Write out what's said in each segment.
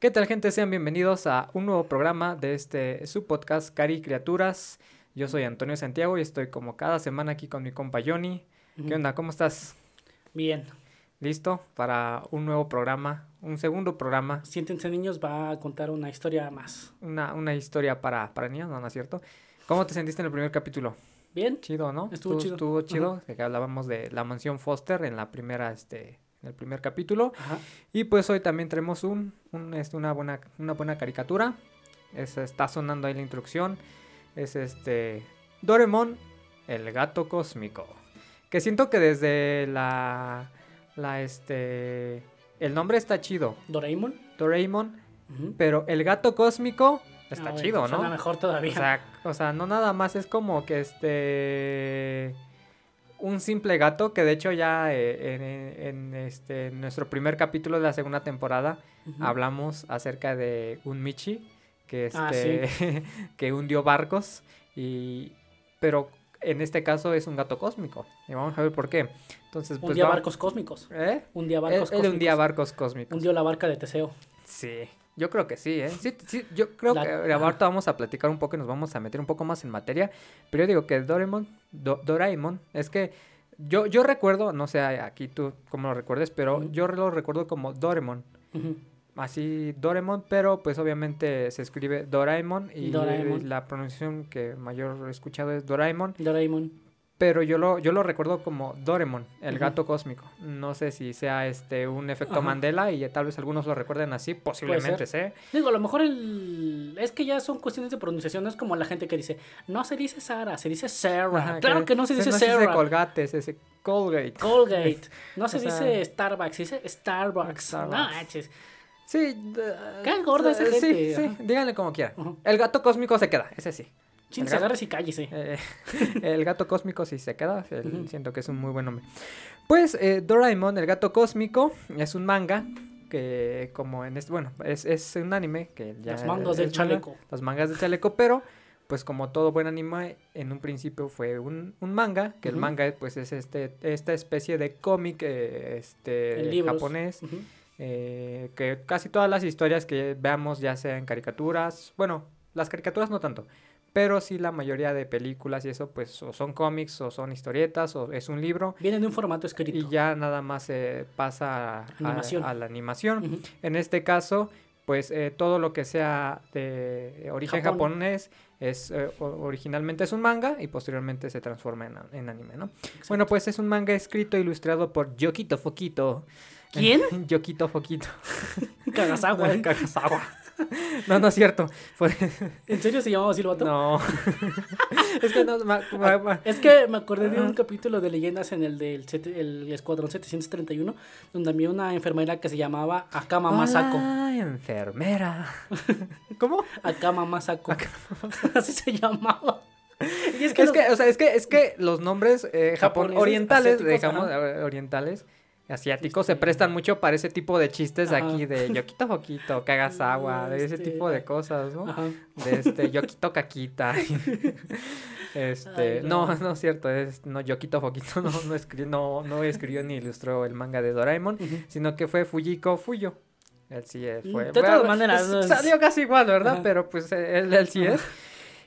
¿Qué tal gente? Sean bienvenidos a un nuevo programa de este su podcast Cari Criaturas. Yo soy Antonio Santiago y estoy como cada semana aquí con mi compa Johnny. ¿Qué onda? ¿Cómo estás? Bien. ¿Listo para un nuevo programa? Un segundo programa. Siéntense niños, va a contar una historia más. Una, una historia para, para niños, ¿no? ¿no es cierto? ¿Cómo te sentiste en el primer capítulo? Bien. Chido, ¿no? Estuvo chido. Estuvo chido. Que hablábamos de la mansión Foster en la primera, este, en el primer capítulo. Ajá. Y pues hoy también tenemos un, un, este, una, buena, una buena caricatura. Es, está sonando ahí la introducción. Es este Doremon, el gato cósmico. Que siento que desde la, la este, el nombre está chido. Doraemon. Doraemon, pero el gato cósmico está Ah, bueno, chido, ¿no? Suena mejor todavía. O sea, o sea, no nada más es como que este un simple gato que de hecho ya eh, en, en, este nuestro primer capítulo de la segunda temporada hablamos acerca de un Michi que este Ah, que hundió barcos y pero en este caso es un gato cósmico y vamos a ver por qué. Entonces, Un pues día va- barcos cósmicos. ¿Eh? Un día barcos él cósmicos. hundía barcos cósmicos. Hundió la barca de Teseo. Sí, yo creo que sí, ¿eh? Sí, sí, yo creo La- que ahorita vamos a platicar un poco y nos vamos a meter un poco más en materia. Pero yo digo que Doraemon, Do- Doraemon, es que yo, yo recuerdo, no sé aquí tú cómo lo recuerdes, pero yo lo recuerdo como Doraemon. Así Doraemon, pero pues obviamente se escribe Doraemon y Doraemon. la pronunciación que mayor he escuchado es Doraemon. Doraemon. Pero yo lo, yo lo recuerdo como Doremon, el gato cósmico. No sé si sea este un efecto Ajá. Mandela y tal vez algunos lo recuerden así, posiblemente sé. Digo, a lo mejor el... es que ya son cuestiones de pronunciación. No es como la gente que dice, no se dice Sara, se dice Sarah. Ajá, claro que no se dice no Sarah. Colgate, se dice Colgate. Colgate. No se O sea- dice Starbucks, se dice Starbucks. Starbucks. No. Sí. Qué gorda esa gente, Sí, sí, díganle como quieran. El gato cósmico se queda, ese sí. Chin, El se gato- agarres y cállese. Eh, el gato cósmico sí se queda, el- Ujú. siento que es un muy buen nombre. Pues eh, Doraemon, el gato cósmico, es un manga que como en este, bueno, es, es un anime que ya... Los mangas del es manga, chaleco. Los mangas del chaleco, pero pues como todo buen anime, en un principio fue un, un manga, que el Ujú. manga pues es este esta especie de cómic eh, este, japonés Ujú. eh, que casi todas las historias que veamos, ya sean caricaturas, bueno, las caricaturas no tanto, pero sí la mayoría de películas y eso, pues o son cómics o son historietas o es un libro Viene de un formato escrito. y ya nada más se pasa a, Animación. a la animación. En este caso, pues eh, todo lo que sea de origen Japón. japonés es eh, originalmente es un manga y posteriormente se transforma en, en anime, ¿no? Bueno, pues es un manga escrito e ilustrado por Yokito Foquito. ¿Quién? Yokito Foquito. Kagasawa. ¿eh? Kagasawa. No, no es cierto. ¿En serio se llamaba así el vato? No. es que no. ma- ma- ma- Es que me acordé de un capítulo de leyendas en el del el Escuadrón 731, donde había una enfermera que se llamaba Akama Masako. Hola, enfermera. ¿Cómo? Akama Masako. Así se llamaba. Y es Es que, que, o sea, es que, es que los nombres eh, Japón, orientales, eh, orientales, asiáticos, se prestan mucho para ese tipo de chistes Ajá. aquí de Yokito Foquito, Kagasawa, de ese Este, tipo de cosas, ¿no? Ajá. de este Yokito Caquita. este, Ay, no, no. no es cierto, es no Yokito Foquito no no escribió, no, no escribió ni ilustró el manga de Doraemon, sino que fue Fujiko Fuyo. Él sí es, fue. De todas bueno, maneras, es- salió casi igual, ¿verdad? Ajá. Pero pues él, él sí es.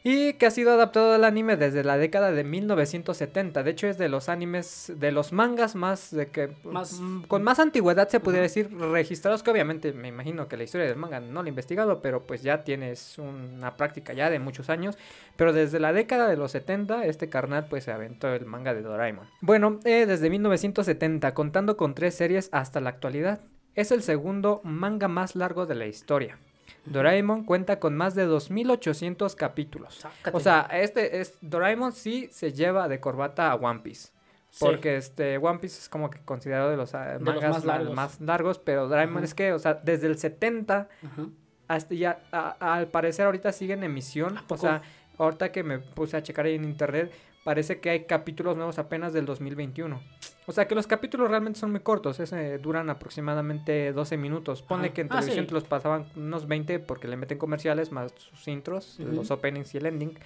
Y que ha sido adaptado al anime desde la década de 1970. De hecho, es de los animes, de los mangas más de que Más- mm, con más antigüedad se pudiera decir registrados. Que obviamente me imagino que la historia del manga no la he investigado, pero pues ya tienes una práctica ya de muchos años. Pero desde la década de los 70, este carnal pues se aventó el manga de Doraemon. Bueno, eh, desde 1970, contando con tres series hasta la actualidad. Es el segundo manga más largo de la historia. Doraemon cuenta con más de 2800 capítulos. Sácate. O sea, este es Doraemon sí se lleva de corbata a One Piece. Sí. Porque este One Piece es como que considerado de los ah, los mangas más largos. más largos, pero Doraemon Ajá. es que, o sea, desde el 70 Ajá. hasta ya a- al parecer ahorita sigue en emisión, ¿A o sea, ahorita que me puse a checar ahí en internet, parece que hay capítulos nuevos apenas del 2021. O sea que los capítulos realmente son muy cortos, es, eh, duran aproximadamente 12 minutos. Ponle Ajá. que en Ah, televisión sí. te los pasaban unos 20 porque le meten comerciales más sus intros, los openings y el ending.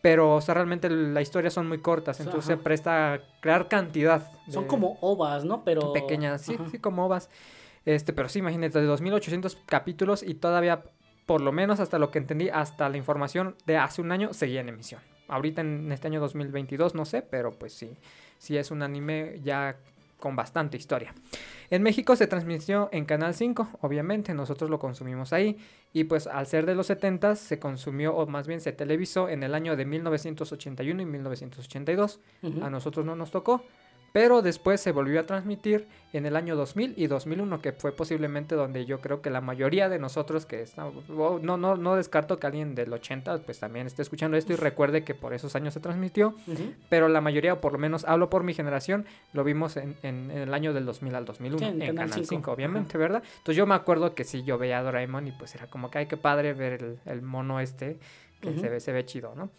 Pero, o sea, realmente la historia son muy cortas, entonces se presta a crear cantidad. Son como ovas, ¿no? Pero. pequeñas, sí, Ajá. sí, como ovas. Este, pero sí, imagínate, de 2800 capítulos y todavía, por lo menos hasta lo que entendí, hasta la información de hace un año seguía en emisión. Ahorita en este año 2022 no sé, pero pues sí, sí es un anime ya con bastante historia. En México se transmitió en Canal 5, obviamente, nosotros lo consumimos ahí. Y pues al ser de los 70 se consumió, o más bien se televisó en el año de 1981 y 1982. A nosotros no nos tocó pero después se volvió a transmitir en el año 2000 y 2001, que fue posiblemente donde yo creo que la mayoría de nosotros que estamos, no, no, no descarto que alguien del 80 pues también esté escuchando esto y recuerde que por esos años se transmitió, pero la mayoría, o por lo menos hablo por mi generación, lo vimos en, en, el año del 2000 al 2001, en, Canal 5, obviamente, ¿verdad? Entonces yo me acuerdo que sí, yo veía a Doraemon y pues era como que, ay, qué padre ver el, el mono este, que se, ve, se ve chido, ¿no?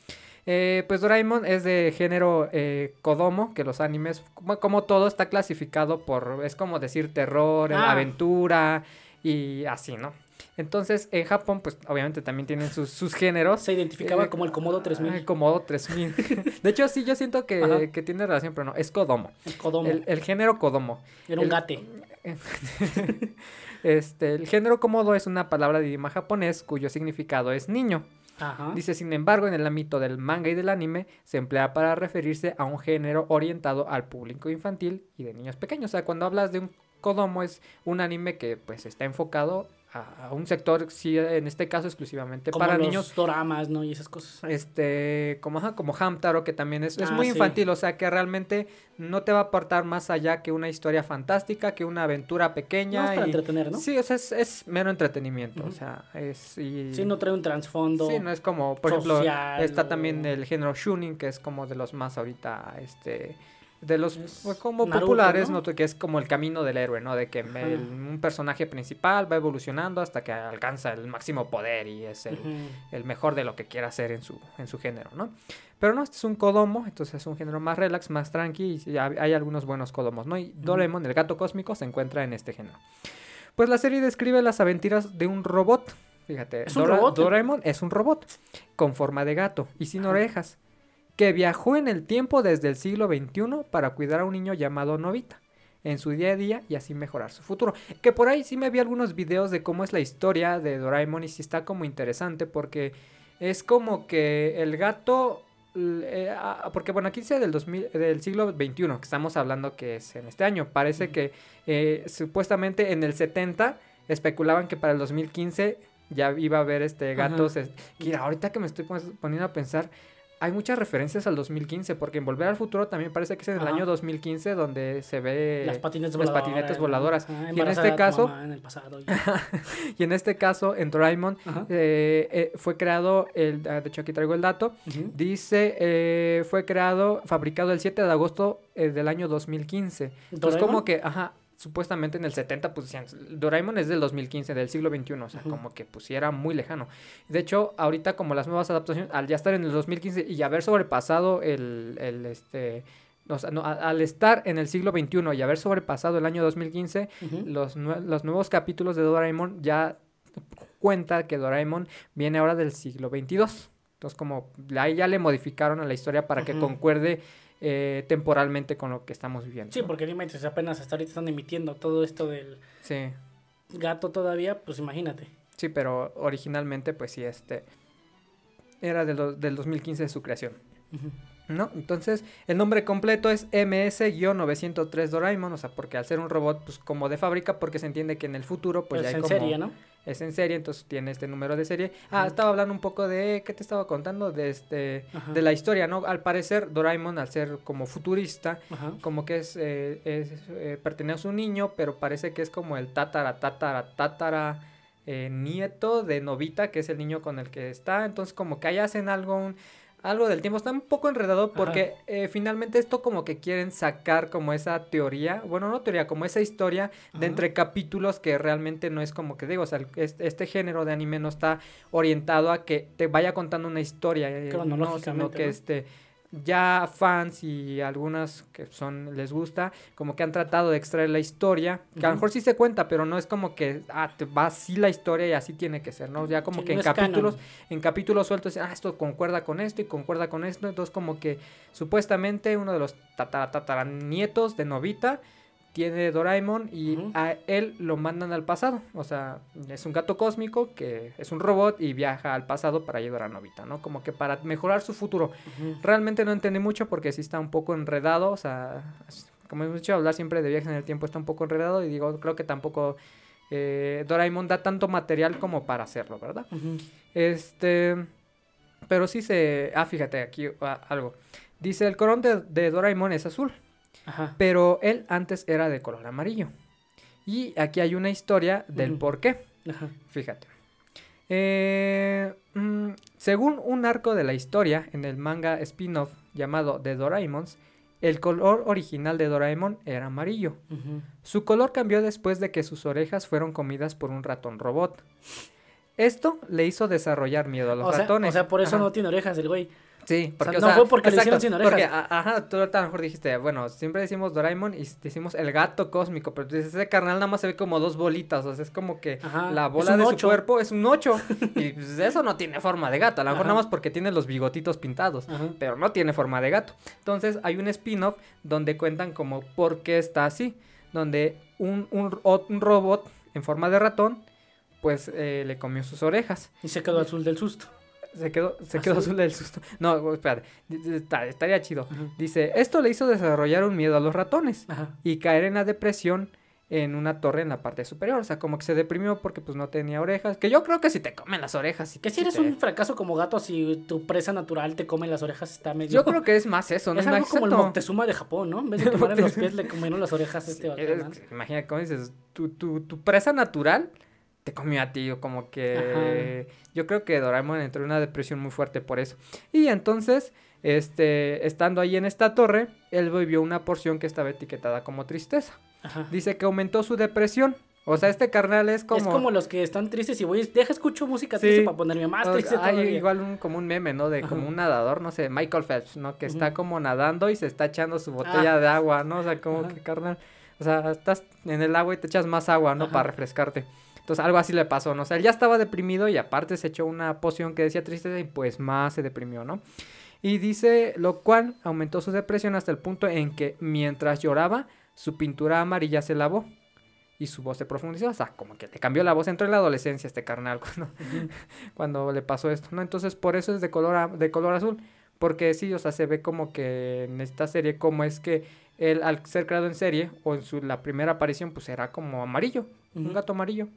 Eh, pues Doraemon es de género eh, Kodomo, que los animes, como, todo, está clasificado por, es como decir terror, ah. aventura y así, ¿no? Entonces, en Japón, pues obviamente también tienen sus, sus géneros. Se identificaba eh, como el Komodo 3000. El Komodo 3000. de hecho, sí, yo siento que, que, tiene relación, pero no, es Kodomo. El Kodomo. El, género Kodomo. Era un gate. este, el género Komodo es una palabra de idioma japonés cuyo significado es niño. Dice, sin embargo, en el ámbito del manga y del anime se emplea para referirse a un género orientado al público infantil y de niños pequeños. O sea, cuando hablas de un Kodomo es un anime que pues está enfocado a, un sector, sí, en este caso exclusivamente para los niños. doramas, ¿no? Y esas cosas. Este, como, como Hamtaro, que también es, es ah, muy infantil, o sea, que realmente no te va a aportar más allá que una historia fantástica, que una aventura pequeña. No, para entretener, ¿no? Sí, o sea, es, es mero entretenimiento, o sea, es... Y... Sí, no trae un trasfondo Sí, no es como, por ejemplo, está también el género Shunin, que es como de los más ahorita, este de los pues, como populares, ¿no? que es como el camino del héroe, ¿no? De que un personaje principal va evolucionando hasta que alcanza el máximo poder y es el, el, mejor de lo que quiera hacer en su, en su género, ¿no? Pero no, este es un Kodomo, entonces es un género más relax, más tranqui, y hay algunos buenos Kodomos, ¿no? Y Doraemon, el gato cósmico, se encuentra en este género. Pues la serie describe las aventuras de un robot, fíjate, ¿Es un robot? Doraemon es un robot, con forma de gato y sin orejas que viajó en el tiempo desde el siglo XXI para cuidar a un niño llamado Novita en su día a día y así mejorar su futuro. Que por ahí sí me vi algunos videos de cómo es la historia de Doraemon y sí está como interesante porque es como que el gato... Eh, porque bueno, aquí dice del, 2000, del siglo XXI, que estamos hablando que es en este año. Parece que eh, supuestamente en el 70 especulaban que para el 2015 ya iba a haber este gatos. Mira, ahorita que me estoy poniendo a pensar, hay muchas referencias al 2015, porque en Volver al Futuro también parece que es en el año 2015 donde se ve las patinetas voladoras. y en este caso, y en este caso, en Doraemon, eh, eh, fue creado, el, ah, de hecho aquí traigo el dato, dice, eh, fue creado, fabricado el 7 de agosto del año 2015. Entonces, como que, ajá, supuestamente en el 70, pues Doraemon es del 2015, del siglo XXI, o sea, como que pues era muy lejano. De hecho, ahorita como las nuevas adaptaciones, al ya estar en el 2015 y haber sobrepasado el, el este... O sea, no, al estar en el siglo XXI y haber sobrepasado el año 2015, los, los nuevos capítulos de Doraemon ya cuenta que Doraemon viene ahora del siglo XXII. Entonces, como ahí ya le modificaron a la historia para que concuerde eh, temporalmente con lo que estamos viviendo. Sí, porque dime, apenas hasta ahorita están emitiendo todo esto del gato todavía, pues imagínate. Sí, pero originalmente, pues sí, este era del, del 2015 de su creación. ¿No? Entonces, el nombre completo es MS-903 Doraemon, o sea, porque al ser un robot, pues como de fábrica, porque se entiende que en el futuro, pues, ya hay en serie, ¿no? Es en serie, entonces tiene este número de serie. Ah, estaba hablando un poco de, ¿qué te estaba contando? De este, de la historia, ¿no? Al parecer, Doraemon, al ser como futurista, como que es, eh, es eh, pertenece a un niño, pero parece que es como el tatara, tatara, tatara eh, nieto de Novita, que es el niño con el que está. Entonces, como que ahí hacen algo, un, algo del tiempo. Está un poco enredado porque eh, finalmente esto como que quieren sacar como esa teoría, bueno, no teoría, como esa historia de entre capítulos que realmente no es como que digo, o sea, este, género de anime no está orientado a que te vaya contando una historia, eh, no, sino que este ya fans y algunas que son les gusta, como que han tratado de extraer la historia, que a lo mejor sí se cuenta, pero no es como que ah, te va así la historia y así tiene que ser, ¿no? Ya como que en capítulos, en capítulos sueltos, ah, esto concuerda con esto y concuerda con esto, entonces como que supuestamente uno de los tatara, nietos de Novita tiene Doraemon y a él lo mandan al pasado. O sea, es un gato cósmico que es un robot y viaja al pasado para ayudar a Novita, ¿no? Como que para mejorar su futuro. Realmente no entendí mucho porque sí está un poco enredado, o sea, como hemos dicho, hablar siempre de viajes en el tiempo está un poco enredado y digo, creo que tampoco eh, Doraemon da tanto material como para hacerlo, ¿verdad? Este, pero sí se, ah, fíjate aquí ah, algo. Dice, el color de, de Doraemon es azul, Ajá. pero él antes era de color amarillo. Y aquí hay una historia del Ujú. por qué. Ajá. Fíjate. Eh, mm, según un arco de la historia en el manga spin-off llamado The Doraemons, el color original de Doraemon era amarillo. Su color cambió después de que sus orejas fueron comidas por un ratón robot. Esto le hizo desarrollar miedo a los O sea, ratones. o sea, por eso Ajá. no tiene orejas el güey. Sí, porque no fue porque lo hicieron sin orejas. Porque, ajá, tú ahorita a lo mejor dijiste, bueno, siempre decimos Doraemon y decimos el gato cósmico, pero dices, ese carnal nada más se ve como dos bolitas, o sea, es como que Ajá, la bola de ocho. su cuerpo es un 8 y pues, eso no tiene forma de gato, a lo mejor Ajá. nada más porque tiene los bigotitos pintados, Ajá. pero no tiene forma de gato. Entonces hay un spin-off donde cuentan como por qué está así, donde un, un, un robot en forma de ratón, pues eh, le comió sus orejas. Y se quedó azul del susto. Se quedó, se quedó ¿Azul? del susto. No, espérate. Estaría chido. Ajá. Dice, esto le hizo desarrollar un miedo a los ratones Ajá. y caer en la depresión en una torre en la parte superior. O sea, como que se deprimió porque pues no tenía orejas. Que yo creo que si te comen las orejas. sí Que si eres te- un fracaso como gato, si tu presa natural te come las orejas, está medio... Yo creo que es más eso, ¿no? Es algo como el. Moctezuma de Japón, ¿no? En vez de comerle los pies, le comieron las orejas a este Sí, bacán. Imagina, como dices, tu, tu, tu presa natural te comió a ti, o como que... Yo creo que Doraemon entró en una depresión muy fuerte por eso. Y entonces, este, estando ahí en esta torre, él vivió una porción que estaba etiquetada como tristeza. Ajá. Dice que aumentó su depresión. O sea, este carnal es como... Es como los que están tristes y voy, deja escucho música Sí. triste para ponerme más triste hay todavía. igual un, como un meme, ¿no? De como un nadador, no sé, Michael Phelps, ¿no? Que está como nadando y se está echando su botella Ah. de agua, ¿no? O sea, como que carnal. O sea, estás en el agua y te echas más agua, ¿no? Ajá. Para refrescarte. Entonces algo así le pasó, ¿no? O sea, él ya estaba deprimido y aparte se echó una poción que decía tristeza y pues más se deprimió, ¿no? Y dice, lo cual aumentó su depresión hasta el punto en que mientras lloraba, su pintura amarilla se lavó y su voz se profundizó. O sea, como que le cambió la voz. Entró en la adolescencia este carnal cuando, cuando le pasó esto, ¿no? Entonces por eso es de color, a- de color azul. Porque sí, o sea, se ve como que en esta serie, como es que él al ser creado en serie, o en su, la primera aparición, pues era como amarillo, un gato amarillo.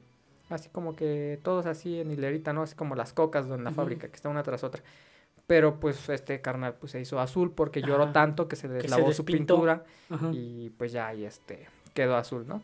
Así como que todos así en hilerita, ¿no? Así como las cocas en la fábrica, que está una tras otra. Pero pues este carnal pues se hizo azul porque lloró Ajá. tanto que se se deslavó su pintura Ajá. y pues ya ahí este quedó azul, ¿no?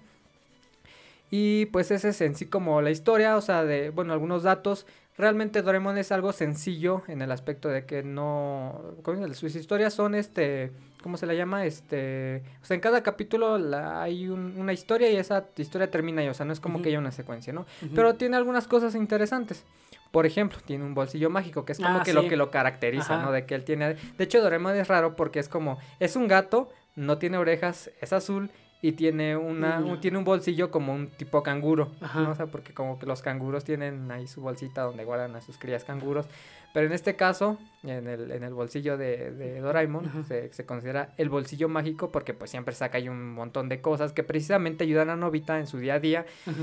Y pues ese es en sí como la historia, o sea, de, bueno, algunos datos. Realmente Doraemon es algo sencillo en el aspecto de que no, ¿cómo se- sus historias son este, ¿cómo se le llama? Este, o sea, en cada capítulo la- hay un- una historia y esa historia termina ahí, o sea, no es como que haya una secuencia, ¿no? Pero tiene algunas cosas interesantes. Por ejemplo, tiene un bolsillo mágico, que es como Ah, que lo que lo caracteriza, Ajá. ¿no? De que él tiene... De hecho, Doraemon es raro porque es como... Es un gato, no tiene orejas, es azul y tiene una un- tiene un bolsillo como un tipo canguro, Ajá. ¿no? O sea, porque como que los canguros tienen ahí su bolsita donde guardan a sus crías canguros. Pero en este caso, en el, en el bolsillo de, de Doraemon, se, se considera el bolsillo mágico porque pues siempre saca ahí un montón de cosas que precisamente ayudan a Novita en su día a día Ajá.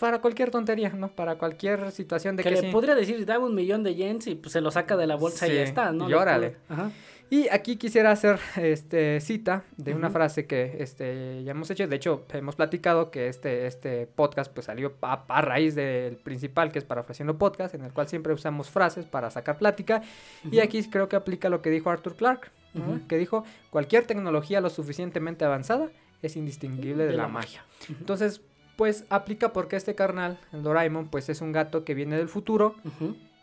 para cualquier tontería, ¿no? Para cualquier situación de que que, le sí. podría decir, dame un millón de yens y pues se lo saca de la bolsa y ya está, ¿no? y órale. Ajá. Y aquí quisiera hacer este cita de una frase que este ya hemos hecho, de hecho hemos platicado que este este podcast pues salió a, a raíz del principal que es Parafraseando Podcast, en el cual siempre usamos frases para sacar plática. Y aquí creo que aplica lo que dijo Arthur Clarke, que dijo cualquier tecnología lo suficientemente avanzada es indistinguible de, la, magia. Entonces, pues aplica porque este carnal, el Doraemon, pues es un gato que viene del futuro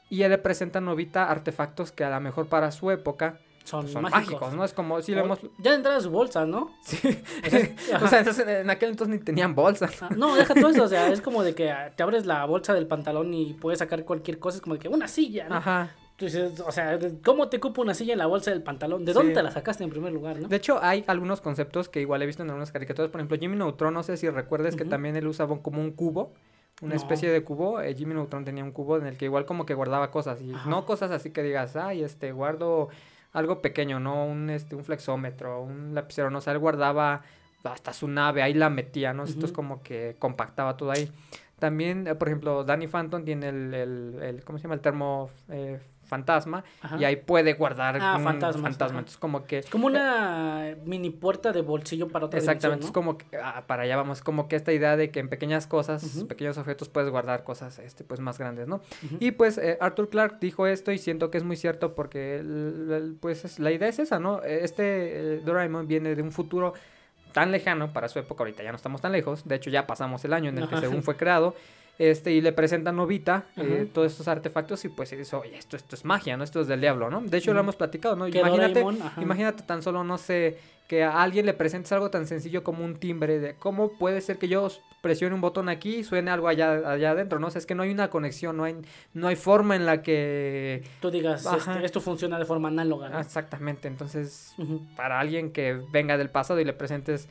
y él le presenta a Novita artefactos que a lo mejor para su época Son, son mágicos. mágicos, ¿no? Es como si lo O- hemos... Ya entrada su bolsa, ¿no? Sí. O sea, o sea, entonces, en aquel entonces ni tenían bolsa. Ah, No, deja todo eso, o sea, es como de que te abres la bolsa del pantalón y puedes sacar cualquier cosa, es como de que una silla, ¿no? Ajá. O sea, ¿cómo te cupo una silla en la bolsa del pantalón? ¿De dónde Sí. te la sacaste en primer lugar, no? De hecho, hay algunos conceptos que igual he visto en algunas caricaturas. Por ejemplo, Jimmy Neutron, no sé si recuerdes que también él usaba como un cubo. Una No. especie de cubo. Eh, Jimmy Neutron tenía un cubo en el que igual como que guardaba cosas. Y Ajá. no cosas así que digas, ay, este, guardo algo pequeño, ¿no? Un, este, un flexómetro, un lapicero, no sé, él guardaba hasta su nave, ahí la metía, ¿no? Esto es Ujú. como que compactaba todo ahí. También, eh, por ejemplo, Danny Phantom tiene el, el, el- ¿cómo se llama? El termo eh, fantasma Ajá. y ahí puede guardar Ah, un fantasmas, fantasma. Entonces, como que Es como una mini puerta de bolsillo para otra Exactamente, es como que, ah, para allá vamos, como que esta idea de que en pequeñas cosas, pequeños objetos puedes guardar cosas este pues más grandes, ¿no? Y pues eh, Arthur Clarke dijo esto y siento que es muy cierto porque el- el- pues es- la idea es esa, ¿no? Este eh, Doraemon viene de un futuro tan lejano para su época, ahorita ya no estamos tan lejos, de hecho ya pasamos el año en el que según fue creado. Este, y le presenta a Novita eh, todos estos artefactos y pues dice, oye, esto, esto es magia, ¿no? Esto es del diablo, ¿no? De hecho lo hemos platicado, ¿no? Imagínate, Doraemon. Imagínate tan solo, no sé, que a alguien le presentes algo tan sencillo como un timbre de cómo puede ser que yo presione un botón aquí y suene algo allá, allá adentro, ¿no? O sea, es que no hay una conexión, no hay, no hay forma en la que... Tú digas, este, esto funciona de forma análoga. ¿no? Exactamente, entonces, para alguien que venga del pasado y le presentes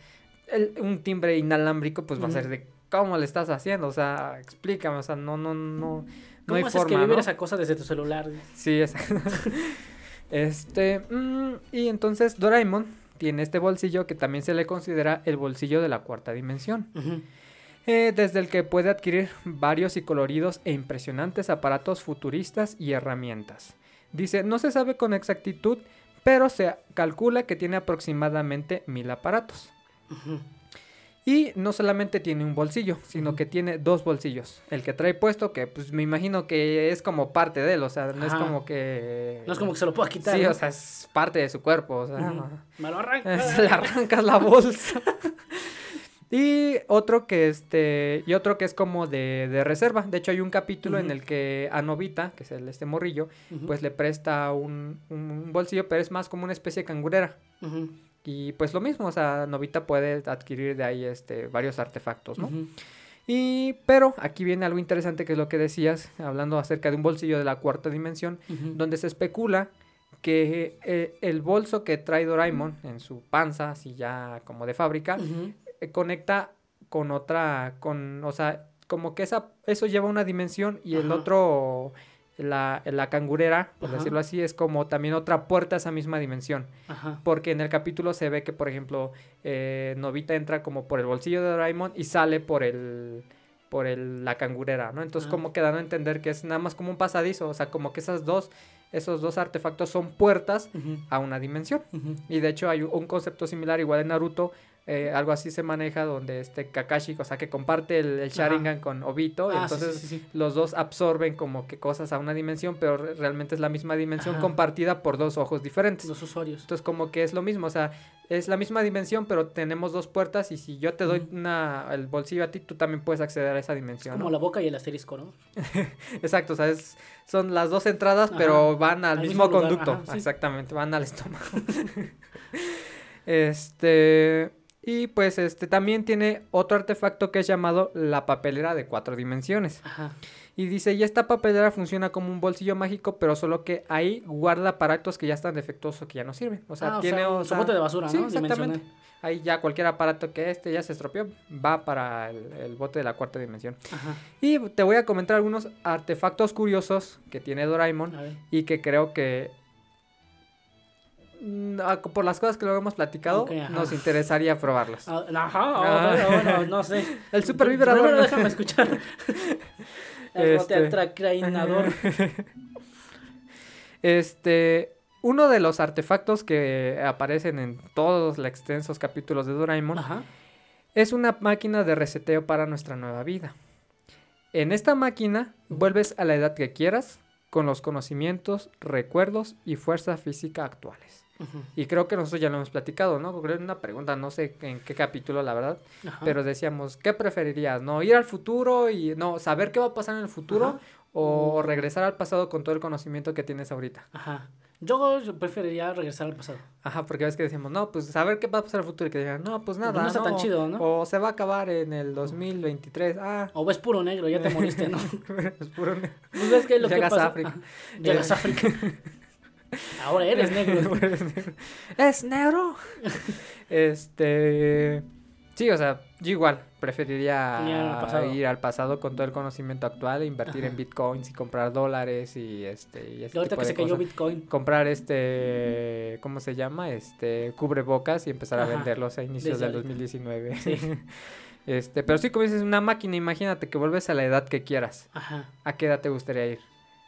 el- un timbre inalámbrico, pues va a ser de cómo le estás haciendo, o sea, explícame, o sea, no, no, no, no ¿Cómo hay haces forma, que ¿no? esa cosa desde tu celular? Sí, es. este. mm, y entonces Doraemon tiene este bolsillo que también se le considera el bolsillo de la cuarta dimensión. Eh, desde el que puede adquirir varios y coloridos e impresionantes aparatos futuristas y herramientas. Dice, no se sabe con exactitud, pero se calcula que tiene aproximadamente mil aparatos. Ujú. Y no solamente tiene un bolsillo, sino que tiene dos bolsillos. El que trae puesto, que pues me imagino que es como parte de él, o sea, no es como que... No es como que se lo pueda quitar. Sí, ¿no? o sea, es parte de su cuerpo, o sea. Me lo arranca. es- le arrancas la bolsa. y otro que este y otro que es como de, de reserva. De hecho, hay un capítulo en el que a Novita, que es el este morrillo, pues le presta un, un bolsillo, pero es más como una especie de cangurera. Y pues lo mismo, o sea, Novita puede adquirir de ahí este varios artefactos, ¿no? Y pero aquí viene algo interesante que es lo que decías, hablando acerca de un bolsillo de la cuarta dimensión, donde se especula que eh, el bolso que trae Doraemon en su panza, así ya como de fábrica, eh, conecta con otra, con, o sea, como que esa, eso lleva una dimensión y el otro, la, la cangurera, por Ajá. decirlo así, es como también otra puerta a esa misma dimensión. Ajá. Porque en el capítulo se ve que, por ejemplo, eh, Novita entra como por el bolsillo de Doraemon y sale por el por el, la cangurera, ¿no? Entonces Ah. como que dan a entender que es nada más como un pasadizo, o sea, como que esas dos, esos dos artefactos son puertas a una dimensión. Y de hecho hay un concepto similar igual en Naruto, eh, algo así se maneja donde este Kakashi, o sea, que comparte el, el Ajá. Sharingan con Obito, Ah, entonces sí, sí, sí. los dos absorben como que cosas a una dimensión, pero re- realmente es la misma dimensión Ajá. compartida por dos ojos diferentes. Los usuarios. Entonces como que es lo mismo, o sea, es la misma dimensión, pero tenemos dos puertas y si yo te doy una, el bolsillo a ti, tú también puedes acceder a esa Es dimensión. como ¿no? la boca y el asterisco, ¿no? Exacto, o sea, es- son las dos entradas, Ajá, pero van al, al mismo, mismo conducto. Exactamente, van al estómago. este, y pues este también tiene otro artefacto que es llamado la papelera de cuatro dimensiones. Ajá. Y dice, y esta papelera funciona como un bolsillo mágico, pero solo que ahí guarda aparatos que ya están defectuosos que ya no sirven. O sea, Ah, o tiene... sea, o un sea, bote de basura, sí, ¿no? exactamente. Ahí ya cualquier aparato que este ya se estropeó va para el, el bote de la cuarta dimensión. Ajá. Y te voy a comentar algunos artefactos curiosos que tiene Doraemon y que creo que por las cosas que luego hemos platicado nos interesaría probarlos. Ah, Ajá, Ah. bueno, bueno, no sé. El super vibrador. Déjame escuchar. El Este. Este, uno de los artefactos que aparecen en todos los extensos capítulos de Doraemon Ajá. es una máquina de reseteo para nuestra nueva vida. En esta máquina vuelves a la edad que quieras con los conocimientos, recuerdos y fuerza física actuales. Y creo que nosotros ya lo hemos platicado, ¿no? Creo que una pregunta, no sé en qué capítulo, la verdad, Ajá. pero decíamos, ¿qué preferirías? ¿No? ¿Ir al futuro y no saber qué va a pasar en el futuro Ajá. o regresar al pasado con todo el conocimiento que tienes ahorita? Ajá. Yo preferiría regresar al pasado. Ajá, porque ves que decíamos, no, pues saber qué va a pasar en el futuro y que digan, no, pues nada, no está tan chido, ¿no? O se va a acabar en el 2023, ah, O ves puro negro, ya te moriste, ¿no? es puro ne- Pues ves que lo que Llegas a pasa. África. Ajá. Llegas a África. Ahora eres negro. es negro. Este. Sí, o sea, yo igual preferiría Ir al pasado. ir al pasado con todo el conocimiento actual e invertir Ajá. en bitcoins y comprar dólares y este y ahorita tipo que de se cayó. Bitcoin. comprar este ¿cómo se llama? este cubrebocas y empezar a venderlos a inicios Desde del ahorita. 2019. Sí. este, pero sí como dices una máquina, imagínate que vuelves a la edad que quieras. Ajá. ¿A qué edad te gustaría ir?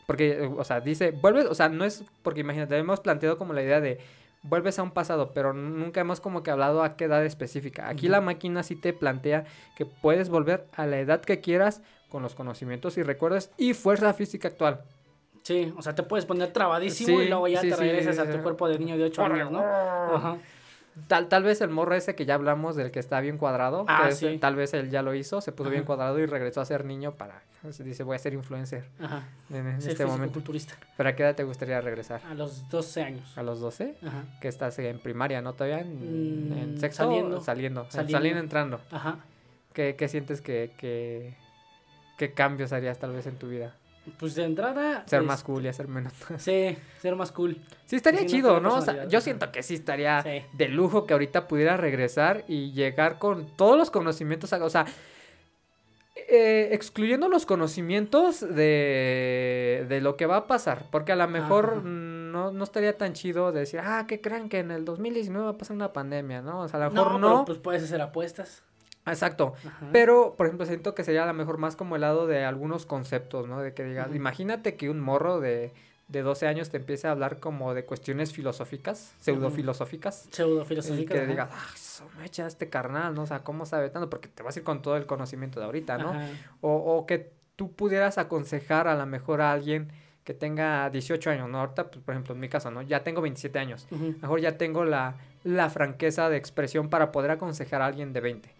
Porque, eh, o sea, dice, vuelves, o sea, no es, porque imagínate, hemos planteado como la idea de, vuelves a un pasado, pero nunca hemos como que hablado a qué edad específica. Aquí la máquina sí te plantea que puedes volver a la edad que quieras con los conocimientos y recuerdos y fuerza física actual. Sí, o sea, te puedes poner trabadísimo Sí, y luego ya sí, te sí, regresas a tu sí. cuerpo de niño de 8 años, ¿no? Ajá. Tal, tal vez el morro ese que ya hablamos, del que está bien cuadrado, Ah, que sí. tal vez él ya lo hizo, se puso bien cuadrado y regresó a ser niño para, dice, voy a ser influencer Ajá. en, en Ser este momento. fisicoculturista. ¿Pero a qué edad te gustaría regresar? A los 12 años. ¿A los 12? Ajá. que estás en primaria, ¿no? Todavía en, Mm, en sexto saliendo. saliendo, Saliendo. saliendo, entrando. Ajá. ¿Qué, qué sientes que, que, qué cambios harías tal vez en tu vida? Pues de entrada. Ser es- más cool y hacer menos. Sí, ser más cool. Sí, estaría Sí, chido, ¿no? O sea, yo siento que sí estaría Sí. de lujo que ahorita pudiera regresar y llegar con todos los conocimientos, o sea, eh, excluyendo los conocimientos de, de lo que va a pasar, porque a lo mejor Ajá. no, no estaría tan chido decir, ah, que crean que en el 2019 va a pasar una pandemia, ¿no? O sea, a lo mejor No, no. pero pues puedes hacer apuestas. Exacto. Ajá. Pero, por ejemplo, siento que sería a lo mejor más como el lado de algunos conceptos, ¿no? De que digas, imagínate que un morro de, de 12 años te empiece a hablar como de cuestiones filosóficas, pseudofilosóficas. Pseudo Y filosófica. que digas, ah, eso me echa este carnal, ¿no? O sea, ¿cómo sabe tanto? Porque te vas a ir con todo el conocimiento de ahorita, ¿no? O, o que tú pudieras aconsejar a lo mejor a alguien que tenga 18 años, ¿no? Ahorita, pues, por ejemplo, en mi caso, ¿no? Ya tengo 27 años. Mejor ya tengo la, la franqueza de expresión para poder aconsejar a alguien de 20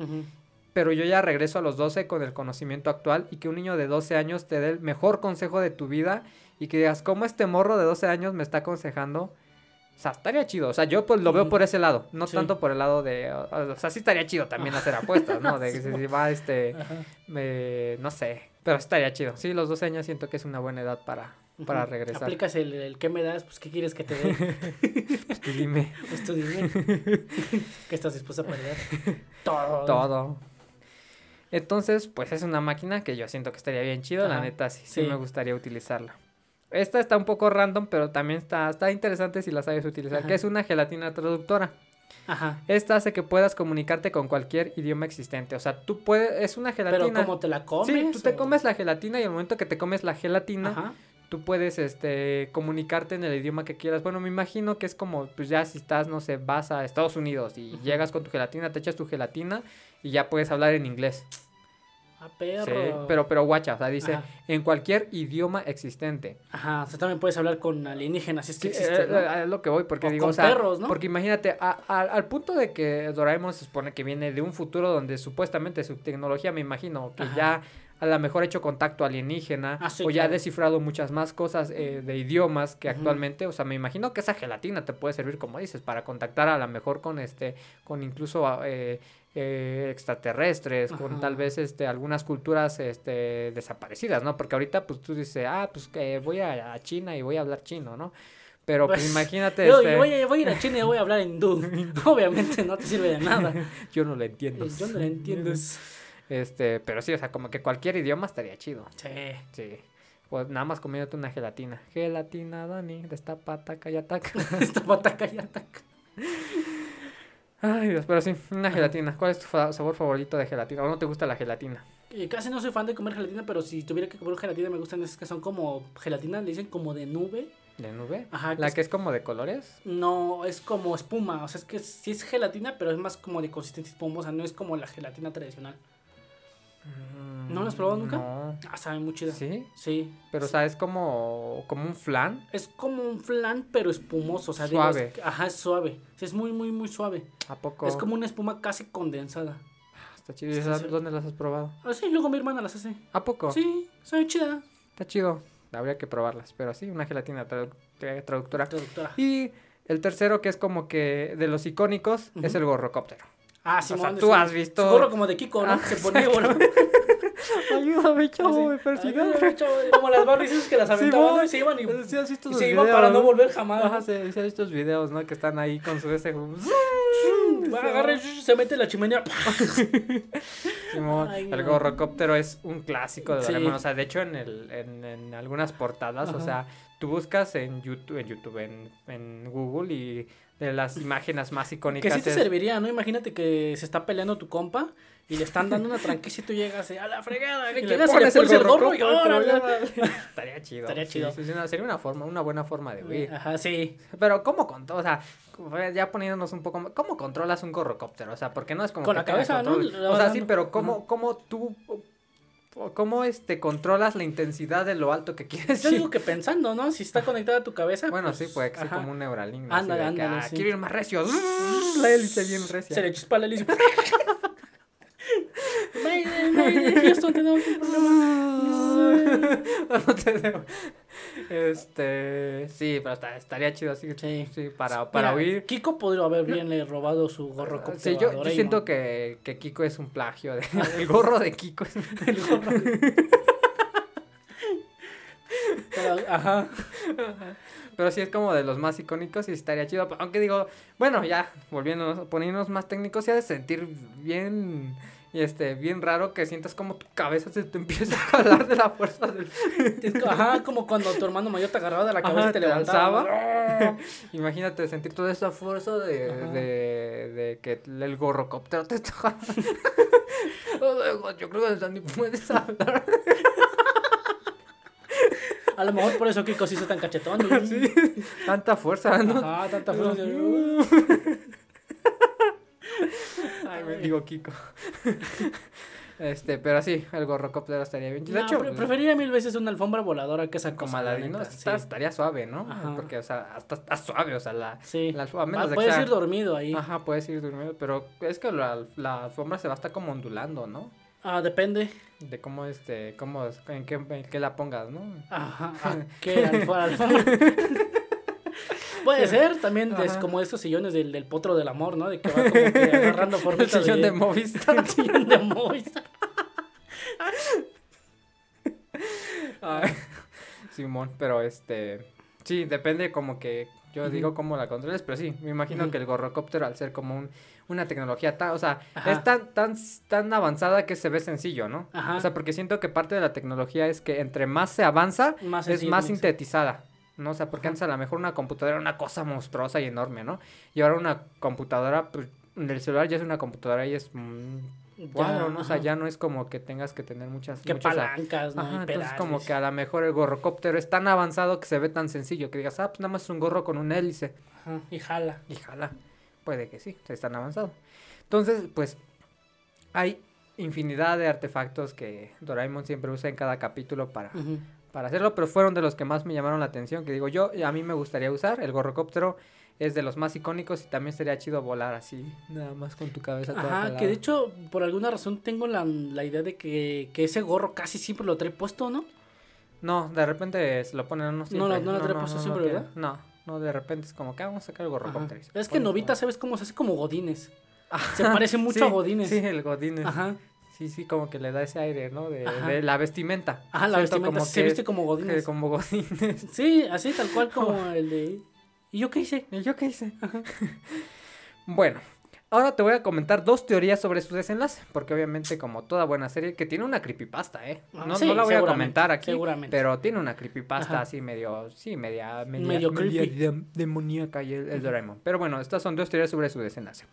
pero yo ya regreso a los 12 con el conocimiento actual y que un niño de 12 años te dé el mejor consejo de tu vida y que digas, ¿cómo este morro de 12 años me está aconsejando? O sea, estaría chido. O sea, yo pues lo veo por ese lado, no Sí. tanto por el lado de... O sea, sí estaría chido también hacer apuestas, ¿no? De que si si va este... eh, no sé, pero estaría chido. Sí, los 12 años siento que es una buena edad para, para regresar. Aplicas el, el ¿qué me das? Pues ¿qué quieres que te dé? Pues tú dime pues tú dime. ¿Qué estás dispuesto a perder? Todo. todo. Entonces, pues es una máquina que yo siento que estaría bien chido, la neta sí, sí, sí. me gustaría utilizarla. Esta está un poco random, pero también está, está interesante si la sabes utilizar, Ajá. que es una gelatina traductora. Ajá. Esta hace que puedas comunicarte con cualquier idioma existente. O sea, tú puedes, es una gelatina. Pero ¿cómo te la comes? Sí, tú te comes la gelatina y al momento que te comes la gelatina, Ajá. Tú puedes este comunicarte en el idioma que quieras. Bueno, me imagino que es como pues ya si estás, no sé, vas a Estados Unidos y llegas con tu gelatina, te echas tu gelatina y ya puedes hablar en inglés. Ah, Sí, pero pero guacha, o sea, dice Ajá. en cualquier idioma existente. Ajá, o sea, también puedes hablar con alienígenas, si es que Sí, existe, eh, ¿no? eh, es lo que voy, porque O digo, con o sea, perros, ¿no? porque imagínate, a- a- al punto de que Doraemon se supone que viene de un futuro donde supuestamente su tecnología, me imagino, que Ajá. ya a lo mejor hecho contacto alienígena Ah, sí, o ya ha descifrado muchas más cosas eh, de idiomas que actualmente, o sea, me imagino que esa gelatina te puede servir, como dices, para contactar a lo mejor con este, con incluso eh, eh, extraterrestres, con tal vez este algunas culturas este desaparecidas, ¿no? Porque ahorita pues tú dices, ah, pues que voy a, a China y voy a hablar chino, ¿no? Pero pues, Pues, imagínate, Yo, este, yo voy, a, voy a ir a China y voy a hablar hindú. Obviamente no te sirve de nada. yo no lo entiendo. Yo no lo entiendo. Este, pero sí, o sea, como que cualquier idioma estaría chido. Sí. Sí. Pues nada más comiéndote una gelatina. Gelatina, Dani, destapa, taca y ataca. Esta pataca y ataca. Ay, Dios, pero sí, una gelatina. ¿Cuál es tu fa- sabor favorito de gelatina? ¿O no te gusta la gelatina? Eh, casi no soy fan de comer gelatina, pero si tuviera que comer gelatina me gustan esas que son como gelatina, le dicen como de nube. ¿De nube? Ajá, ¿La es- que es como de colores? No, es como espuma, o sea, es que sí es gelatina, pero es más como de consistencia espumosa, no es como la gelatina tradicional. ¿No la has probado nunca? No. Ah, sabe muy chida. ¿Sí? Sí. Pero, o sea, es como, como un flan. Es como un flan, pero espumoso, o sea, digo, Suave. es- ajá, es suave. Sí, Es muy, muy, muy suave. ¿A poco? Es como una espuma casi condensada. Está chido. ¿Y Sí, esas sí. ¿Dónde las has probado? Ah, sí, luego mi hermana las hace. ¿A poco? Sí, sabe chida. Está chido. Habría que probarlas. Pero sí, una gelatina tradu- tra- traductora. Traductora. Y el tercero, que es como que de los icónicos, es el gorrocóptero. Ah, sea, Simón. tú sí. has visto- gorro como de Kiko, ¿no? Ah, Se ponía gorro. Ayúdame, chavo, me persiguieron. Ayúdame, chavo. Como las Barbies que las aventaban. ¿no? y se iban y, Sí, has visto y esos se iban para no volver jamás. Ajá, sí, sí, has visto estos videos, ¿no? Que están ahí con su ese... Va, agarra, se mete en la chimenea. Simón, Ay, el gorrocóptero es un clásico de Sí. Doraemon. O sea, de hecho, en, el, en, en algunas portadas, o sea, tú buscas en YouTube, en, YouTube, en, en Google y de las imágenes más Que icónicas. sí te es- serviría, ¿no? Imagínate que se está peleando tu compa y le están dando una tranquiza y tú llegas y, a la fregada. Que y le llegas y le pones el gorro y órale. Estaría chido. Estaría chido. sí, sí, no, sería una forma, una buena forma de huir. Ajá, sí. Pero ¿cómo controlas? O sea, como ya poniéndonos un poco más, ¿cómo controlas un gorrocóptero? O sea, porque no es como Con que la cabeza, ¿no? O sea, sí, pero ¿cómo, cómo tú cómo este controlas la intensidad de lo alto que quieres Yo digo que pensando, ¿no? Si está conectada a tu cabeza. Bueno, pues, sí, puede que sea ajá. como un Neuralink. Así Ándale, ándale, ah, sí. Quiero ir más recio. La hélice bien recia. Se le chispa la hélice. Mayday, Mayday, Houston, tenemos un problema. No te debo. Este, sí, pero está- estaría chido así. Sí. Sí, para, para Mira, huir. Kiko podría haber bien le robado su gorro Sí, yo, yo siento que, que Kiko es un plagio. De, el gorro de Kiko es El gorro. Pero, ajá. Pero sí es como de los más icónicos y estaría chido. Aunque digo, bueno, ya, volviéndonos, poniéndonos más técnicos, se ha de sentir bien, y este, bien raro que sientas como tu cabeza se te empieza a jalar de la fuerza del... Ajá, como cuando tu hermano mayor te agarraba de la cabeza Ajá, y te te levantaba. Imagínate sentir toda esa fuerza de, de, de que el gorrocóptero te está Yo creo que Sandy puedes hablar. A lo mejor por eso Kiko se hizo tan cachetón. Sí, tanta fuerza, ¿no? Ajá, tanta fuerza. Ay, digo Kiko. Este, pero sí, el gorrocóptero estaría bien. De No, hecho, pre- preferiría mil veces una alfombra voladora que esa como Aladino, sí. estaría suave, ¿no? Ajá. Porque, o sea, hasta está suave, o sea, la, Sí. la alfombra, menos puedes sea- ir dormido ahí. Ajá, puedes ir durmiendo, pero es que la, la alfombra se va a estar como ondulando, ¿no? Ah, depende. De cómo, este, cómo, en qué, en qué la pongas, ¿no? Ajá. ¿a ¿Qué? Alfombra. Puede ser también es como estos sillones del, del potro del amor, ¿no? De que va como que agarrando El formita sillón de, de, Movistar. el sillón de Movistar. Ay, Simón, pero este, sí, depende como que, yo Ujú. digo cómo la controles, pero sí, me imagino que el gorrocóptero al ser como un, una tecnología tan, o sea, Ajá. es tan, tan, tan avanzada que se ve sencillo, ¿no? Ajá. O sea, porque siento que parte de la tecnología es que entre más se avanza, Más es más sintetizada. ¿No? O sea, porque antes a lo mejor una computadora era una cosa monstruosa y enorme, ¿no? Y ahora una computadora, pues, el celular ya es una computadora y es cuadro, ¿no? O sea, ya no es como que tengas que tener muchas... Que palancas, ¿no? Ajá, entonces como que a lo mejor el gorrocóptero es tan avanzado que se ve tan sencillo que digas, ah, pues nada más es un gorro con un hélice. Ajá, y jala. Y jala, puede que sí, es tan avanzado. Entonces, pues, hay infinidad de artefactos que Doraemon siempre usa en cada capítulo para. Para hacerlo, pero fueron de los que más me llamaron la atención, que digo yo, a mí me gustaría usar, el gorrocóptero es de los más icónicos y también sería chido volar así, nada más con tu cabeza toda Ajá, que de hecho, por alguna razón tengo la, la idea de que, que ese gorro casi siempre lo trae puesto, ¿no? No, de repente se lo ponen, no No lo- no lo trae puesto siempre. ¿verdad? No, no, de repente es como que ah, vamos a sacar el gorrocóptero. Es que Novita, ¿sabes cómo se hace como Godines? Ajá, Se parece mucho sí, a Godines. Sí, el Godines. Ajá. Sí, sí, como que le da ese aire, ¿no? De, la vestimenta. Ajá, la vestimenta como se que viste como Godines. como Godines. Sí, así tal cual como el de... ¿Y yo qué hice? ¿Y yo qué hice? bueno, ahora te voy a comentar dos teorías sobre su desenlace, porque obviamente como toda buena serie, que tiene una creepypasta, ¿eh? Ah, No, sí, no la voy a comentar aquí, seguramente. pero tiene una creepypasta Ajá. así medio, sí, media, media, Medio media creepy. dem- demoníaca y el, el. Doraemon. Pero bueno, estas son dos teorías sobre su desenlace.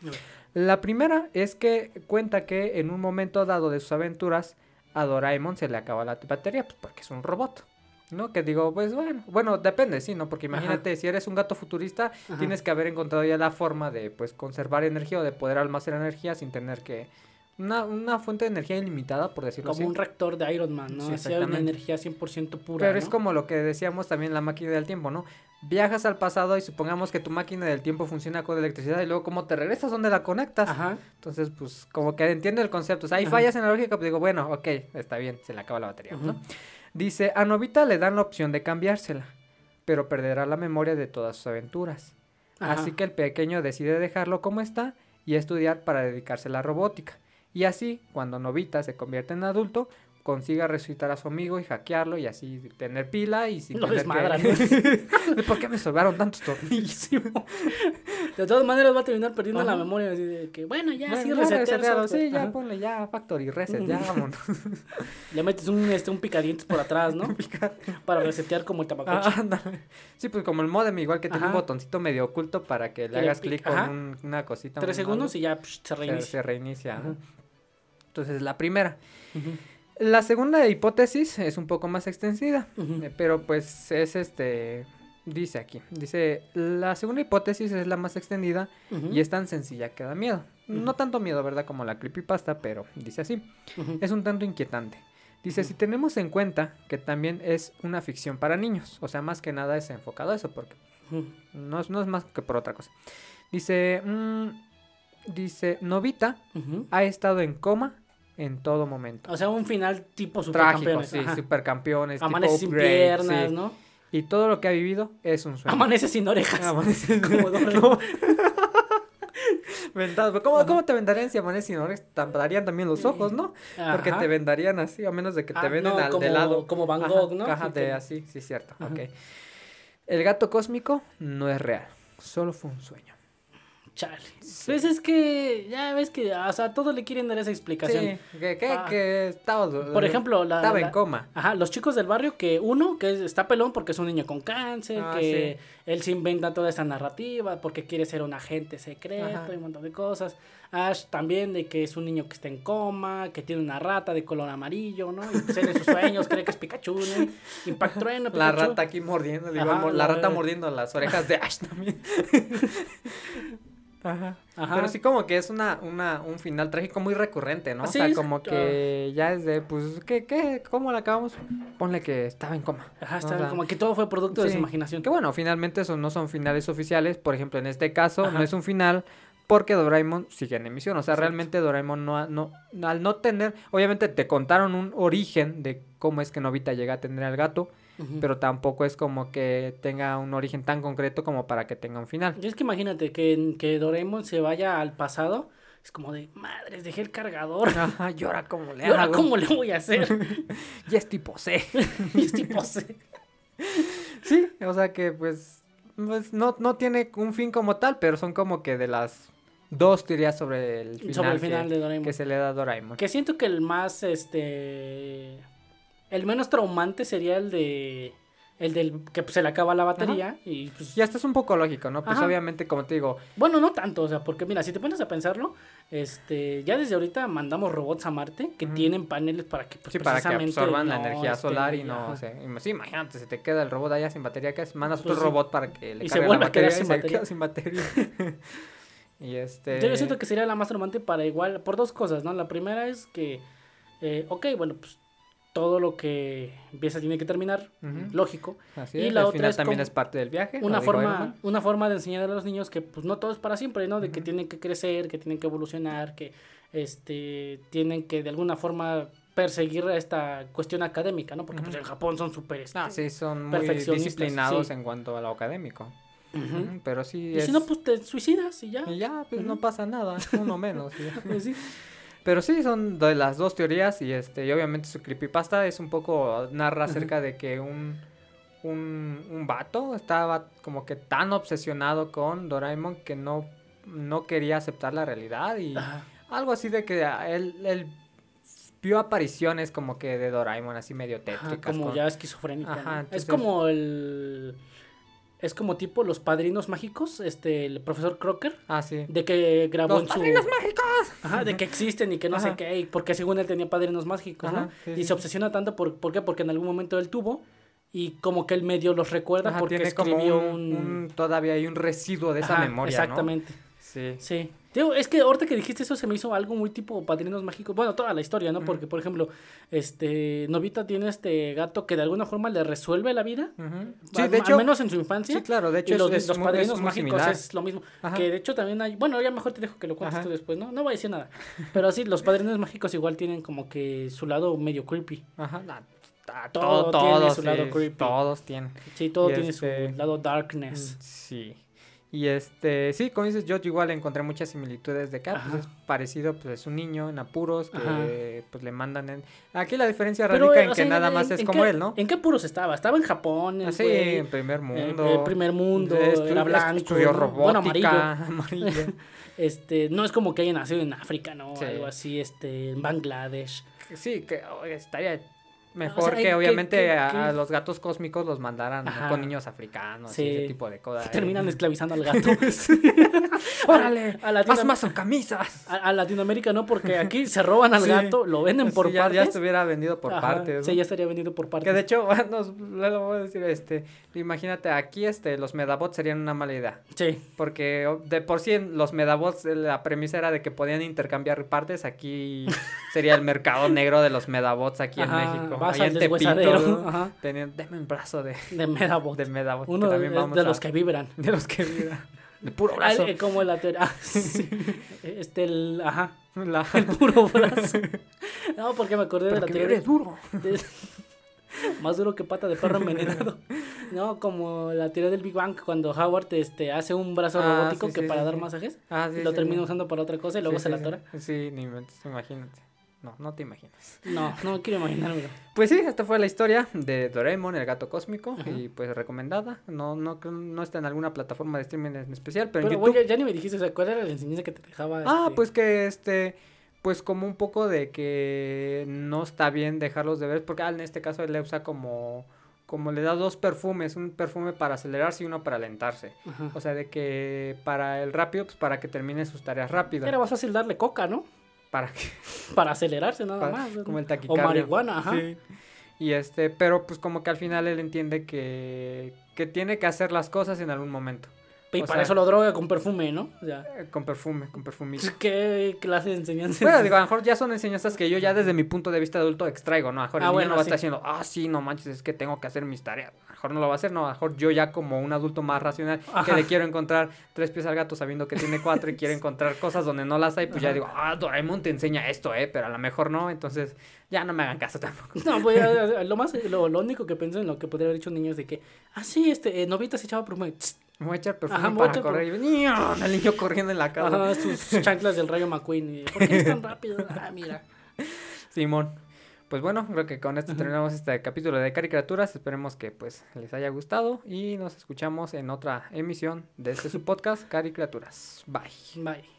La primera es que cuenta que en un momento dado de sus aventuras a Doraemon se le acaba la batería, pues porque es un robot. ¿No? Que digo, pues bueno, bueno, depende, sí, ¿no? Porque Ajá. imagínate, si eres un gato futurista, Ajá. tienes que haber encontrado ya la forma de, pues, conservar energía o de poder almacenar energía sin tener que... Una, una fuente de energía ilimitada, por decirlo Como así. un reactor de Iron Man, ¿no? Sí, Hacía una energía 100% pura, Pero es como lo que decíamos también la máquina del tiempo, ¿no? Viajas al pasado y supongamos que tu máquina del tiempo funciona con electricidad y luego como te regresas, ¿dónde la conectas? Ajá. Entonces, pues, como que entiendo el concepto. O sea, hay Ajá. fallas en la lógica, pues digo, bueno, ok, está bien, se le acaba la batería, ¿no? Dice, a Novita le dan la opción de cambiársela, pero perderá la memoria de todas sus aventuras. Ajá. Así que el pequeño decide dejarlo como está y estudiar para dedicarse a la robótica. Y así, cuando Novita se convierte en adulto, consiga resucitar a su amigo y hackearlo y así tener pila y sin Lo tener que- desmadran. ¿Por qué me sobraron tantos tornillos? De todas maneras va a terminar perdiendo la memoria. Así de que, bueno, ya, Bueno, sí, sí, ya Ajá. ponle ya factory reset, ya vámonos. Le metes un, este, un picadientes por atrás, ¿no? Para resetear como el tabacoche. Ah. Sí, pues como el modem igual que tiene un botoncito medio oculto para que le hagas clic con un- una cosita. Tres un segundos y ya psh, se reinicia. se reinicia. Entonces, la primera. Ujú, La segunda hipótesis es un poco más extendida, eh, pero pues es este, dice aquí, dice, la segunda hipótesis es la más extendida y es tan sencilla que da miedo. No tanto miedo, ¿verdad? Como la creepypasta, pero dice así, es un tanto inquietante. Dice, si tenemos en cuenta que también es una ficción para niños, o sea, más que nada es enfocado a eso, porque no es, no es más que por otra cosa. Dice, mm, dice, Novita ha estado en coma en todo momento. O sea, un final tipo Trágico, supercampeones. sí, ajá. supercampeones, tipo Amanece sin upgrade, piernas, sí. ¿no? Y todo lo que ha vivido es un sueño. Amanece sin orejas. Amanece Como. No. Vendado, ¿Cómo, ¿Cómo te vendarían si amanece sin orejas? Te vendarían también los ojos, ¿no? Porque Ajá. te vendarían así, a menos de que te Ah, venden no, al como- de lado. como Van Ajá, Gogh, ¿no? Ajá, Sí, de que- así, sí, cierto. Ajá. Ok. El gato cósmico no es real, solo fue un sueño. Chale. Pues es que ya ves que, o sea, a todos le quieren dar esa explicación. Sí, que, que, Ah. que estaba, Por ejemplo, la, estaba en coma. Ajá, los chicos del barrio que uno, que es- está pelón porque es un niño con cáncer, Ah, que él se inventa toda esa narrativa porque quiere ser un agente secreto Ajá. y un montón de cosas. Ash también de que es un niño que está en coma, que tiene una rata de color amarillo, ¿no? Y pues en sus sueños cree que es Pikachu, ¿no? Impact Trueno, La rata aquí mordiendo, Ajá, la la- rata mordiendo las orejas de Ash también. Ajá. Ajá. Pero sí como que es una, una, un final trágico muy recurrente, ¿no? Ah, o sí, sea, como que ya es de, pues, ¿qué, qué? ¿Cómo la acabamos? Ponle que estaba en coma. Ajá, ¿no? está O sea, como que todo fue producto de su imaginación. Que bueno, finalmente esos no son finales oficiales. Por ejemplo, en este caso Ajá. no es un final porque Doraemon sigue en emisión. O sea, Exacto. realmente Doraemon no, no, al no tener, obviamente te contaron un origen de cómo es que Novita llega a tener al gato, Pero tampoco es como que tenga un origen tan concreto como para que tenga un final. Y es que imagínate que, que Doraemon se vaya al pasado. Es como de, madres, dejé el cargador. Ajá, y ahora cómo le ¿Y ahora hago? cómo le voy a hacer? Ya es tipo C. y es tipo C. Sí, o sea que pues, pues no, no tiene un fin como tal, pero son como que de las dos teorías sobre el final, Sobre el que- final de Doraemon. que se le da a Doraemon. Que siento que el más, este... El menos traumante sería el de... El del que pues, se le acaba la batería y pues... Ya esto es un poco lógico, ¿no? Pues Ajá. obviamente, como te digo, Bueno, no tanto, o sea, porque mira, si te pones a pensarlo, este, ya desde ahorita mandamos robots a Marte que tienen paneles para que pues, sí, para que absorban la energía estén solar y no, o sea, sí, imagínate, se te queda el robot allá sin batería, ¿qué es? Mandas Pues otro sí. robot para que le Y se cargue la batería y se queda sin batería. y este... Yo siento que sería la más traumante para igual, por dos cosas, ¿no? La primera es que, eh, ok, bueno, pues todo lo que empieza tiene que terminar, Ujú. lógico. Así y es, la al otra final es también es parte del viaje. Una forma, una forma de enseñar a los niños que pues no todo es para siempre, ¿no? De que tienen que crecer, que tienen que evolucionar, que este tienen que de alguna forma perseguir esta cuestión académica, ¿no? Porque pues en Japón son súper este, Ah, sí, son muy disciplinados sí. en cuanto a lo académico. Pero sí Y es... si no, pues te suicidas y ya. y ya, pues no pasa nada, uno menos. y. Pues sí. Pero sí, son de las dos teorías y este y obviamente su creepypasta es un poco narra acerca de que un, un un vato estaba como que tan obsesionado con Doraemon que no no quería aceptar la realidad y Ajá. algo así de que él, él vio apariciones como que de Doraemon así medio Ajá, tétricas como con- ya esquizofrénica. Ajá, ¿no? entonces- Es como el es como tipo los padrinos mágicos, este el profesor Crocker, Ah, sí. de que grabó ¡Los en su padrinos mágicos! Ajá, de que existen y que no sé qué, y porque según él tenía padrinos mágicos, ¿no? Sí, y sí, se obsesiona tanto por, ¿por qué? Porque en algún momento él tuvo y como que él medio los recuerda Ajá, porque tiene como escribió un, un... un- todavía hay un residuo de esa Ajá, memoria, ¿no? Exactamente, Sí. sí. Digo, es que ahorita que dijiste eso se me hizo algo muy tipo padrinos mágicos. Bueno, toda la historia, ¿no? Porque, por ejemplo, este Novita tiene este gato que de alguna forma le resuelve la vida. Ujú. al- Sí, de hecho, al menos en su infancia. sí, claro, de hecho y los, es, es los muy- padrinos es mágicos es lo mismo. Ajá. Que de hecho también hay. Bueno, ya mejor te dejo que lo cuentes tú después, ¿no? No voy a decir nada. Pero sí, los padrinos mágicos igual tienen como que su lado medio creepy. Ajá, Todo todo, tiene todos, su lado sí, creepy. todos tienen. Sí, todo Y tiene este- su lado darkness. Sí. Y este, sí, como dices, yo igual encontré muchas similitudes de ah, pues, es parecido, pues es un niño en apuros que pues le mandan en... Aquí la diferencia radica en que nada más es como él, ¿no? ¿En qué apuros estaba? Estaba en Japón. Ah, sí, en primer mundo. En primer mundo, era blanco. Estudió robótica, amarillo. este, no es como que haya nacido en África, ¿no? Algo así, este, en Bangladesh. Sí, que estaría Mejor que obviamente a, los gatos cósmicos los mandaran con niños africanos y ese tipo de cosas. Terminan esclavizando al gato. ¡Órale! A, a más son camisas. A, Latinoamérica no, porque aquí se roban al gato, lo venden por ya, partes. Ya estuviera vendido por partes. Sí, ya estaría vendido por partes. Que de hecho, bueno, lo voy a decir, este, imagínate, aquí este, los medabots serían una mala idea. Sí. Porque de por sí los medabots, la premisa era de que podían intercambiar partes, aquí sería el mercado negro de los medabots aquí en México vas al deshuesadero. Ajá. deme un brazo de, de Medabot. De Medabot. Uno de, de los que vibran. De los que vibran. De puro brazo. Al, como la teoría. Ah, sí. Este, el. Ajá. La... El puro brazo. No, porque me acordé de la teoría. Es duro. De, más duro que pata de perro envenenado. No, como la teoría del Big Bang, cuando Howard este, hace un brazo ah, robótico que para dar masajes, ah, lo termina usando para otra cosa y luego se la tora. Sí, ni me, imagínate. No, no te imaginas. No, no quiero imaginármelo. Pues sí, esta fue la historia de Doraemon, el gato cósmico, y pues recomendada. No, no, no está en alguna plataforma de streaming en especial, pero, en YouTube... ya, ni me dijiste, o sea, ¿cuál era la enseñanza que te dejaba? Ah, este? pues que este, pues como un poco de que no está bien dejarlos de ver, porque ah, en este caso él le usa como como le da dos perfumes, un perfume para acelerarse y uno para alentarse. O sea, de que para el rápido, pues para que termine sus tareas rápido. Era más fácil darle coca, ¿no? ¿Para qué? Para acelerarse nada más. Como el taquicardia. O marihuana, ajá. Y este, pero pues como que al final él entiende que, que tiene que hacer las cosas en algún momento. Y para eso lo droga con perfume, ¿no? Eh, con perfume, con perfumito. ¿Qué clase de enseñanzas? Bueno, digo, a lo mejor ya son enseñanzas que yo ya desde mi punto de vista adulto extraigo, ¿no? A lo mejor el ah, niño no va a estar diciendo, ah, sí, no manches, es que tengo que hacer mis tareas. A lo mejor no lo va a hacer, no. A lo mejor yo ya como un adulto más racional, que le quiero encontrar tres pies al gato sabiendo que tiene cuatro y quiere encontrar cosas donde no las hay, pues ya digo, ah, Doraemon te enseña esto, ¿eh? Pero a lo mejor no, entonces ya no me hagan caso tampoco. No, pues lo más, lo, único que pienso en lo que podría haber dicho un niño es de que, ah, sí, este, eh, Novita se echaba perfume. Me voy a echar perfume para correr. Y el niño corriendo en la casa. sus chanclas del rayo McQueen. ¿Por qué es tan rápido? Ah, mira. Simón. Pues bueno, creo que con esto terminamos este capítulo de caricaturas. Esperemos que pues les haya gustado y nos escuchamos en otra emisión de este su podcast, Caricaturas. Bye. Bye.